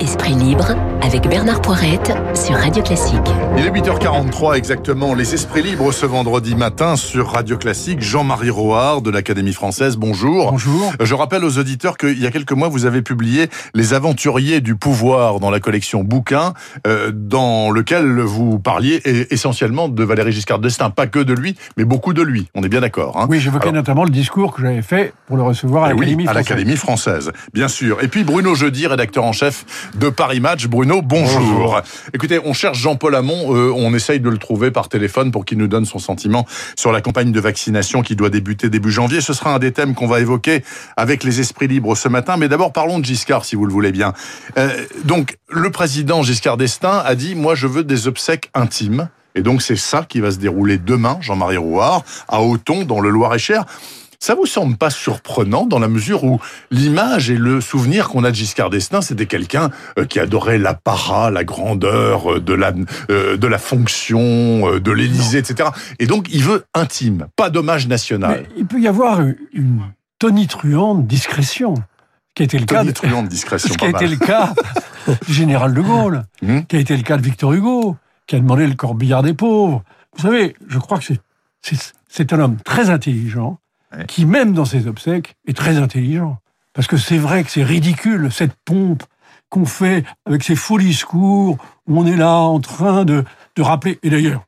Esprit libre avec Bernard Poirette sur Radio Classique. Il est 8h43 exactement, les esprits libres ce vendredi matin sur Radio Classique. Jean-Marie Roard de l'Académie française, bonjour. Bonjour. Je rappelle aux auditeurs qu'il y a quelques mois, vous avez publié Les aventuriers du pouvoir dans la collection Bouquins, euh, dans lequel vous parliez essentiellement de Valéry Giscard d'Estaing. Pas que de lui, mais beaucoup de lui. On est bien d'accord. Hein oui, j'évoquais notamment le discours que j'avais fait pour le recevoir à eh l'Académie oui, française. à l'Académie française, bien sûr. Et puis Bruno Jeudi, rédacteur en chef de Paris Match. Bruno, bonjour. Écoutez, on cherche Jean-Paul Hamon, euh, on essaye de le trouver par téléphone pour qu'il nous donne son sentiment sur la campagne de vaccination qui doit débuter début janvier. Ce sera un des thèmes qu'on va évoquer avec les esprits libres ce matin. Mais d'abord, parlons de Giscard, si vous le voulez bien. Euh, donc, le président Giscard d'Estaing a dit, moi, je veux des obsèques intimes. Et donc, c'est ça qui va se dérouler demain, Jean-Marie Rouard, à Auton, dans le Loir-et-Cher. Ça vous semble pas surprenant dans la mesure où l'image et le souvenir qu'on a de Giscard d'Estaing, c'était quelqu'un euh, qui adorait l'apparat, la grandeur euh, de la euh, de la fonction, de l'Élysée, etc. Et donc il veut intime, pas d'hommage national. Mais il peut y avoir une tonitruante discrétion, qui a été le cas de, discrétion, qui a été le cas du général de Gaulle, mmh. qui a été le cas de Victor Hugo, qui a demandé le corbillard des pauvres. Vous savez, je crois que c'est un homme très intelligent qui, même dans ses obsèques, est très intelligent. Parce que c'est vrai que c'est ridicule, cette pompe qu'on fait avec ces faux discours, où on est là en train de, de rappeler. Et d'ailleurs,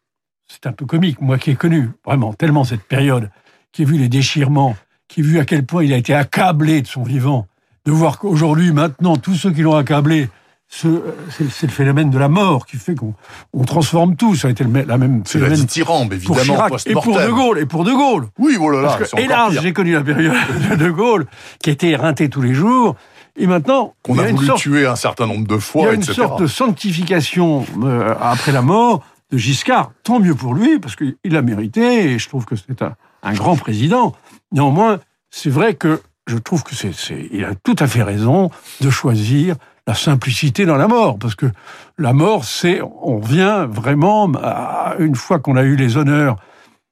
c'est un peu comique, moi qui ai connu vraiment tellement cette période, qui ai vu les déchirements, qui ai vu à quel point il a été accablé de son vivant, de voir qu'aujourd'hui, maintenant, tous ceux qui l'ont accablé c'est le phénomène de la mort qui fait qu'on on transforme tout. Ça a été le, la même. C'est la dithyrambe, évidemment. Pour Chirac, et pour De Gaulle, et pour De Gaulle. Oui, voilà. Parce que, hélas, j'ai connu la période de De Gaulle qui était éreinté tous les jours. Et maintenant, qu'on a, a voulu sorte, tuer un certain nombre de fois, Il y a une etc. sorte de sanctification euh, après la mort de Giscard. Tant mieux pour lui, parce qu'il l'a mérité, et je trouve que c'est un, un, grand président. Néanmoins, c'est vrai que je trouve que c'est, il a tout à fait raison de choisir la simplicité dans la mort, parce que la mort, c'est, on vient vraiment, à, une fois qu'on a eu les honneurs,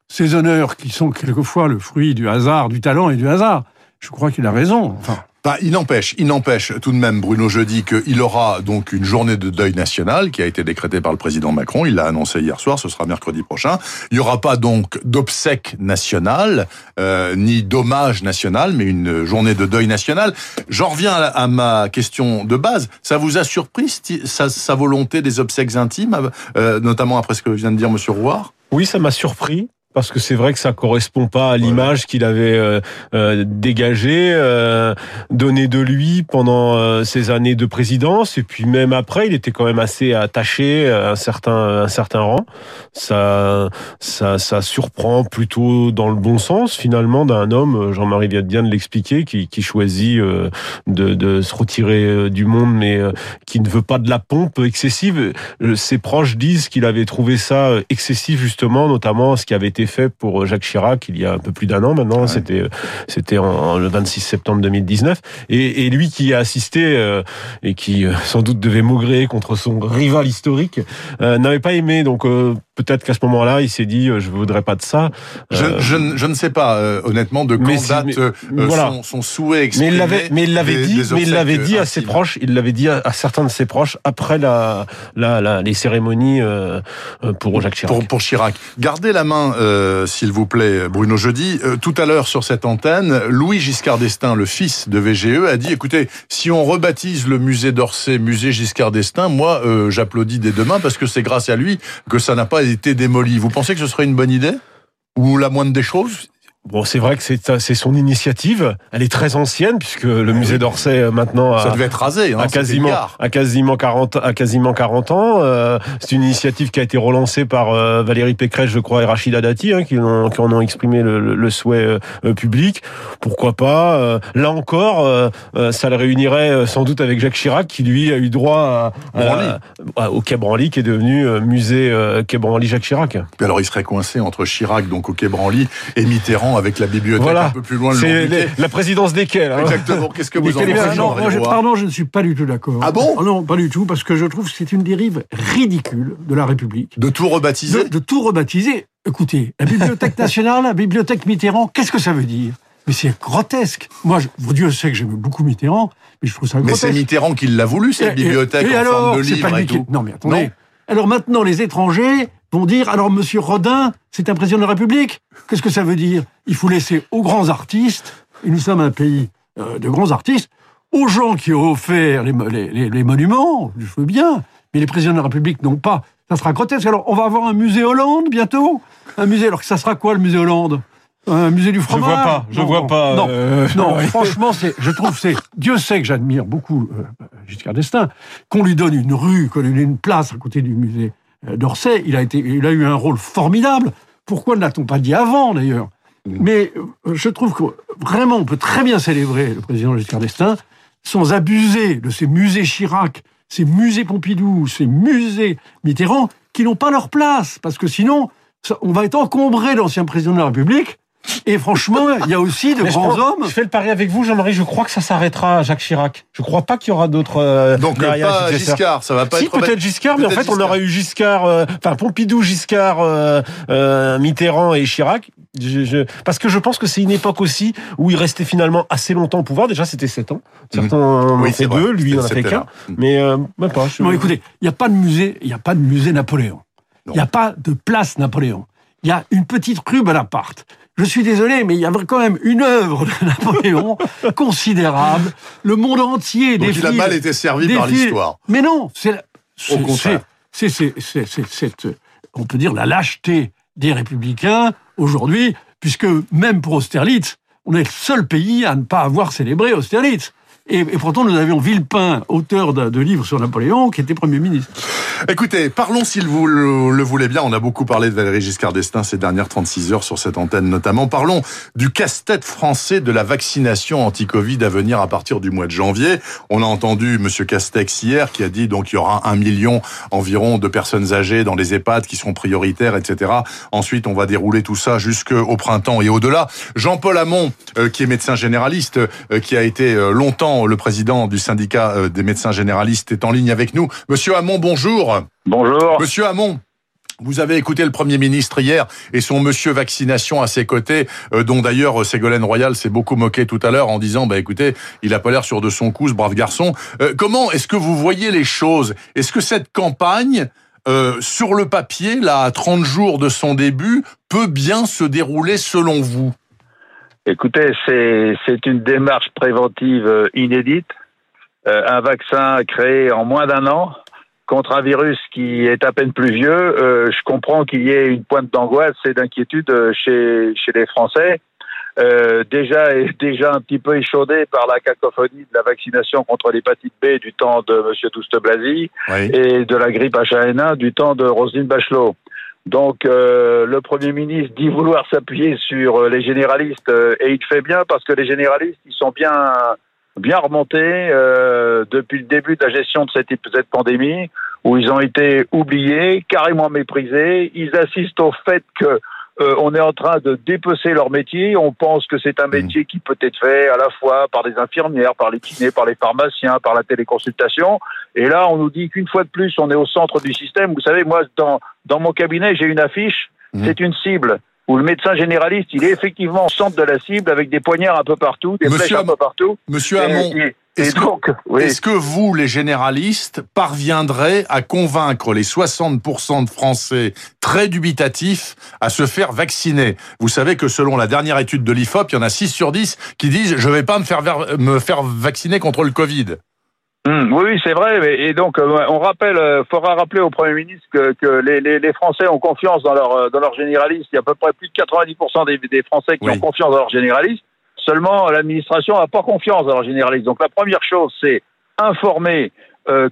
ces honneurs qui sont quelquefois le fruit du hasard, du talent et du hasard. Je crois qu'il a raison. Enfin, bah, il n'empêche, il n'empêche tout de même, Bruno Jeudi, qu'il aura donc une journée de deuil national qui a été décrétée par le président Macron. Il l'a annoncé hier soir, ce sera mercredi prochain. Il n'y aura pas donc d'obsèques nationales, euh, ni d'hommage national, mais une journée de deuil national. J'en reviens à, ma question de base. Ça vous a surpris sa, sa volonté des obsèques intimes, euh, notamment après ce que vient de dire Monsieur Rouard? Oui, ça m'a surpris parce que c'est vrai que ça correspond pas à l'image qu'il avait euh, euh, dégagée, euh, donnée de lui pendant euh, ses années de présidence, et puis même après, il était quand même assez attaché à un certain un certain rang. Ça ça ça surprend plutôt dans le bon sens finalement d'un homme, Jean-Marie vient bien de l'expliquer, qui, qui choisit euh, de, de se retirer euh, du monde, mais qui ne veut pas de la pompe excessive. Ses proches disent qu'il avait trouvé ça excessif justement, notamment ce qui avait été fait pour Jacques Chirac il y a un peu plus d'un an maintenant. Ouais. C'était c'était en, le 26 septembre 2019. Et, et lui qui a assisté euh, et qui euh, sans doute devait maugréer contre son rival historique euh, n'avait pas aimé. Donc peut-être qu'à ce moment-là, il s'est dit je voudrais pas de ça. Je, je, je ne sais pas honnêtement de quand mais date mais, voilà. son, son, souhait exprimé. Mais il l'avait mais il l'avait dit mais il l'avait dit à ses proches. Il l'avait dit à, à, certains de ses proches après la, la, la les cérémonies pour Jacques Chirac. Pour, pour Chirac. Gardez la main. Euh, s'il vous plaît, Bruno Jeudi. Euh, tout à l'heure, sur cette antenne, Louis Giscard d'Estaing, le fils de VGE, a dit, écoutez, si on rebaptise le musée d'Orsay musée Giscard d'Estaing, moi, euh, j'applaudis dès demain parce que c'est grâce à lui que ça n'a pas été démoli. Vous pensez que ce serait une bonne idée? Ou la moindre des choses? Bon, c'est vrai que c'est son initiative. Elle est très ancienne puisque le musée d'Orsay euh, maintenant a, ça devait être rasé, hein, a quasiment a quasiment 40 a quasiment 40 ans. Euh, c'est une initiative qui a été relancée par euh, Valérie Pécresse, je crois, et Rachida Dati, hein, qui, ont, qui en ont exprimé le, souhait euh, public. Pourquoi pas Là encore, ça le réunirait sans doute avec Jacques Chirac, qui lui a eu droit à, à, au Quai Branly, qui est devenu musée Quai Branly Jacques Chirac. Puis alors, il serait coincé entre Chirac, donc au Quai Branly, et Mitterrand avec la bibliothèque voilà. un peu plus loin le C'est les, la présidence desquels. Hein. Exactement. Qu'est-ce que vous en pensez non, moi, je, Pardon, je ne suis pas du tout d'accord. Ah bon? Oh Non, pas du tout, parce que je trouve que c'est une dérive ridicule de la République. De tout rebaptiser? De, de tout rebaptiser. Écoutez, la Bibliothèque nationale, la Bibliothèque Mitterrand, qu'est-ce que ça veut dire? Mais c'est grotesque. Moi, je, Dieu sait que j'aime beaucoup Mitterrand, mais je trouve ça grotesque. Mais c'est Mitterrand qui l'a voulu, cette bibliothèque en alors, forme de livre et tout. Non, mais attendez. Alors maintenant, les étrangers vont dire, alors Monsieur Rodin, c'est un président de la République. Qu'est-ce que ça veut dire? Il faut laisser aux grands artistes, et nous sommes un pays euh, de grands artistes, aux gens qui ont offert les, les, les, monuments, je veux bien, mais les présidents de la République n'ont pas. Ça sera grotesque. Alors, on va avoir un musée Hollande bientôt? Un musée, alors que ça sera quoi le musée Hollande? Un musée du fromage. Je vois pas, je vois pas. Non, euh, non franchement, c'est, je trouve, c'est, Dieu sait que j'admire beaucoup euh, Giscard d'Estaing, qu'on lui donne une rue, qu'on lui donne une place à côté du musée d'Orsay. Il a été, il a eu un rôle formidable. Pourquoi ne l'a-t-on pas dit avant, d'ailleurs? Mm. Mais euh, je trouve que vraiment, on peut très bien célébrer le président Giscard d'Estaing sans abuser de ces musées Chirac, ces musées Pompidou, ces musées Mitterrand, qui n'ont pas leur place. Parce que sinon, on va être encombré d'anciens présidents de la République et franchement, il y a aussi de grands hommes. Je fais le pari avec vous, Jean-Marie. Je crois que ça s'arrêtera à Jacques Chirac. Je crois pas qu'il y aura d'autres. Euh, Donc pas Giscard, ça va pas si, être. peut-être Giscard, mais en fait, on aurait eu Giscard, euh, enfin Pompidou, Giscard, euh, euh, Mitterrand et Chirac. Je, je, parce que je pense que c'est une époque aussi où il restait finalement assez longtemps au pouvoir. Déjà, c'était 7 ans. Certains en ont fait deux, lui, il en a fait qu'un. Mais euh, même pas. Je... Non, écoutez, il n'y a pas de musée, il n'y a pas de musée Napoléon. Il n'y a pas de place Napoléon. Il y a une petite rue Bonaparte. Je suis désolé, mais il y avait quand même une œuvre de Napoléon considérable. Le monde entier Donc il a mal été servi par l'histoire. Mais non, c'est au contraire. C'est cette, on peut dire, la lâcheté des républicains aujourd'hui, puisque même pour Austerlitz, on est le seul pays à ne pas avoir célébré Austerlitz. Et, pourtant, nous avions Villepin, auteur de, livres sur Napoléon, qui était Premier ministre. Écoutez, parlons, s'il vous le, voulez bien, on a beaucoup parlé de Valéry Giscard d'Estaing ces dernières 36 heures sur cette antenne notamment. Parlons du casse-tête français de la vaccination anti-Covid à venir à partir du mois de janvier. On a entendu Monsieur Castex hier qui a dit donc il y aura un million environ de personnes âgées dans les EHPAD qui seront prioritaires, etc. Ensuite, on va dérouler tout ça jusqu'au printemps et au-delà. Jean-Paul Hamon, euh, qui est médecin généraliste, euh, qui a été euh, le président du syndicat euh, des médecins généralistes, est en ligne avec nous. Monsieur Hamon, bonjour. Bonjour. Monsieur Hamon. Vous avez écouté le Premier ministre hier et son monsieur vaccination à ses côtés, euh, dont d'ailleurs euh, Ségolène Royal s'est beaucoup moqué tout à l'heure en disant, bah écoutez, il a pas l'air sûr de son coup, ce brave garçon. comment est-ce que vous voyez les choses? Est-ce que cette campagne, sur le papier, là, à 30 jours de son début, peut bien se dérouler selon vous? Écoutez, c'est une démarche préventive euh, inédite. Euh, un vaccin créé en moins d'un an contre un virus qui est à peine plus vieux. Euh, je comprends qu'il y ait une pointe d'angoisse et d'inquiétude chez, chez les Français. Euh, déjà déjà un petit peu échaudé par la cacophonie de la vaccination contre l'hépatite B du temps de M. Douste-Blazy et de la grippe H1N1 du temps de Roselyne Bachelot. Donc euh, le Premier ministre dit vouloir s'appuyer sur euh, les généralistes euh, et il fait bien parce que les généralistes ils sont bien bien remontés depuis le début de la gestion de cette, cette pandémie où ils ont été oubliés, carrément méprisés. Ils assistent au fait que euh, on est en train de dépecer leur métier. On pense que c'est un mmh. métier qui peut être fait à la fois par des infirmières, par les kinés, par les pharmaciens, par la téléconsultation. Et là, on nous dit qu'une fois de plus, on est au centre du système. Vous savez, moi, dans, dans mon cabinet, j'ai une affiche. Mmh. C'est une cible où le médecin généraliste, il est effectivement au centre de la cible avec des poignards un peu partout, des flèches un peu partout. Monsieur Hamon, est-ce que, vous, les généralistes, parviendrez à convaincre les 60% de Français très dubitatifs à se faire vacciner? Vous savez que selon la dernière étude de l'IFOP, il y en a 6 sur 10 qui disent « je ne vais pas me faire, me faire vacciner contre le Covid ». Hum, oui, c'est vrai. Et donc, euh, on rappelle, euh, faudra rappeler au Premier ministre que, les, Français ont confiance dans leur, euh, dans leur généraliste. Il y a à peu près plus de 90% des, Français qui ont confiance dans leur généraliste. Seulement, l'administration n'a pas confiance dans leur généraliste. Donc, la première chose, c'est informer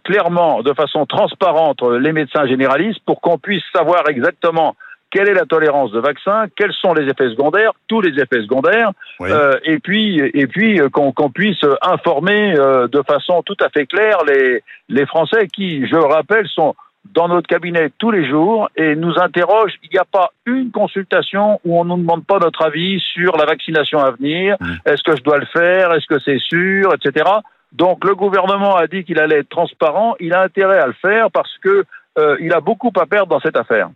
clairement, de façon transparente, les médecins généralistes pour qu'on puisse savoir exactement quelle est la tolérance de vaccin, quels sont les effets secondaires, tous les effets secondaires, euh, et puis et puis euh, qu'on puisse informer euh, de façon tout à fait claire les les Français qui, je le rappelle, sont dans notre cabinet tous les jours et nous interrogent. Il n'y a pas une consultation où on ne nous demande pas notre avis sur la vaccination à venir. Mmh. Est-ce que je dois le faire? Est-ce que c'est sûr? Etc. Donc le gouvernement a dit qu'il allait être transparent. Il a intérêt à le faire parce que euh, il a beaucoup à perdre dans cette affaire.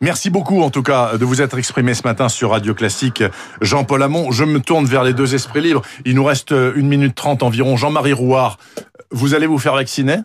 Merci beaucoup en tout cas de vous être exprimé ce matin sur Radio Classique. Jean-Paul Hamon, je me tourne vers les deux esprits libres. Il nous reste une minute trente environ. Jean-Marie Rouard, vous allez vous faire vacciner?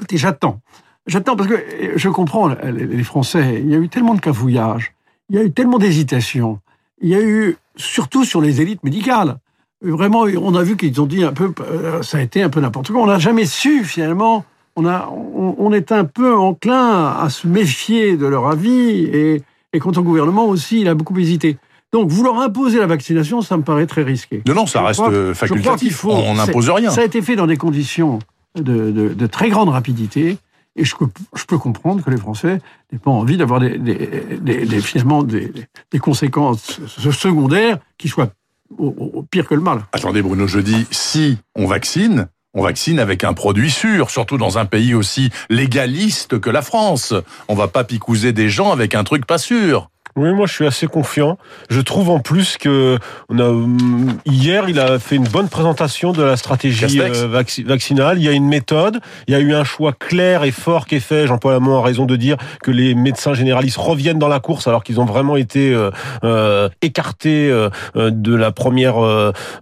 Écoutez, j'attends. J'attends parce que je comprends les Français. Il y a eu tellement de cafouillage, il y a eu tellement d'hésitation, il y a eu surtout sur les élites médicales. Vraiment, on a vu qu'ils ont dit un peu, euh, ça a été un peu n'importe quoi. On n'a jamais su finalement. On, a, on, est un peu enclin à se méfier de leur avis et, et quant au gouvernement aussi, il a beaucoup hésité. Donc, vouloir imposer la vaccination, ça me paraît très risqué. Non, non, ça reste facultatif. on n'impose rien. Ça a été fait dans des conditions de, de, de très grande rapidité. Et je, peux comprendre que les Français n'aient pas envie d'avoir des, des, des, finalement des, conséquences secondaires qui soient au, pire que le mal. Attendez Bruno, je dis si on vaccine, on vaccine avec un produit sûr, surtout dans un pays aussi légaliste que la France. On va pas picouser des gens avec un truc pas sûr. Oui, moi je suis assez confiant. Je trouve en plus que on a, hier il a fait une bonne présentation de la stratégie euh, vaccinale. Il y a une méthode, il y a eu un choix clair et fort qui est fait. Jean-Paul Hamon a raison de dire que les médecins généralistes reviennent dans la course alors qu'ils ont vraiment été euh, euh écartés euh, de la première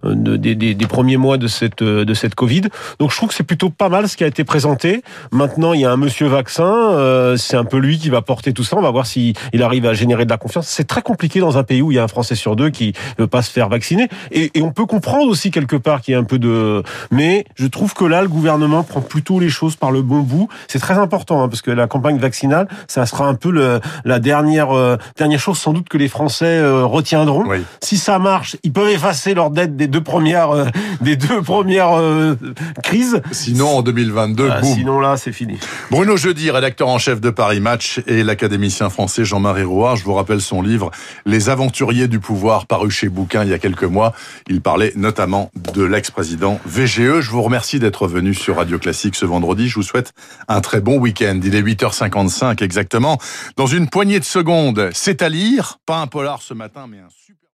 de, des, des, premiers mois de cette de cette Covid. Donc je trouve que c'est plutôt pas mal ce qui a été présenté. Maintenant il y a un monsieur vaccin, c'est un peu lui qui va porter tout ça. On va voir s'il arrive à générer de la c'est très compliqué dans un pays où il y a un Français sur deux qui ne veut pas se faire vacciner. Et, on peut comprendre aussi quelque part qu'il y a un peu de... Mais je trouve que là, le gouvernement prend plutôt les choses par le bon bout. C'est très important, hein, parce que la campagne vaccinale, ça sera un peu le, la dernière, euh, dernière chose sans doute que les Français euh, retiendront. Si ça marche, ils peuvent effacer leur dette des deux premières, euh, des deux premières crises. Sinon, en 2022, ah, Sinon, là, c'est fini. Bruno Jeudi, rédacteur en chef de Paris Match, et l'académicien français Jean-Marie Rouard. Je vous rappelle son livre Les aventuriers du pouvoir, paru chez Bouquin il y a quelques mois. Il parlait notamment de l'ex-président VGE. Je vous remercie d'être venu sur Radio Classique ce vendredi. Je vous souhaite un très bon week-end. Il est 8h55 exactement. Dans une poignée de secondes, c'est à lire. Pas un polar ce matin, mais un super...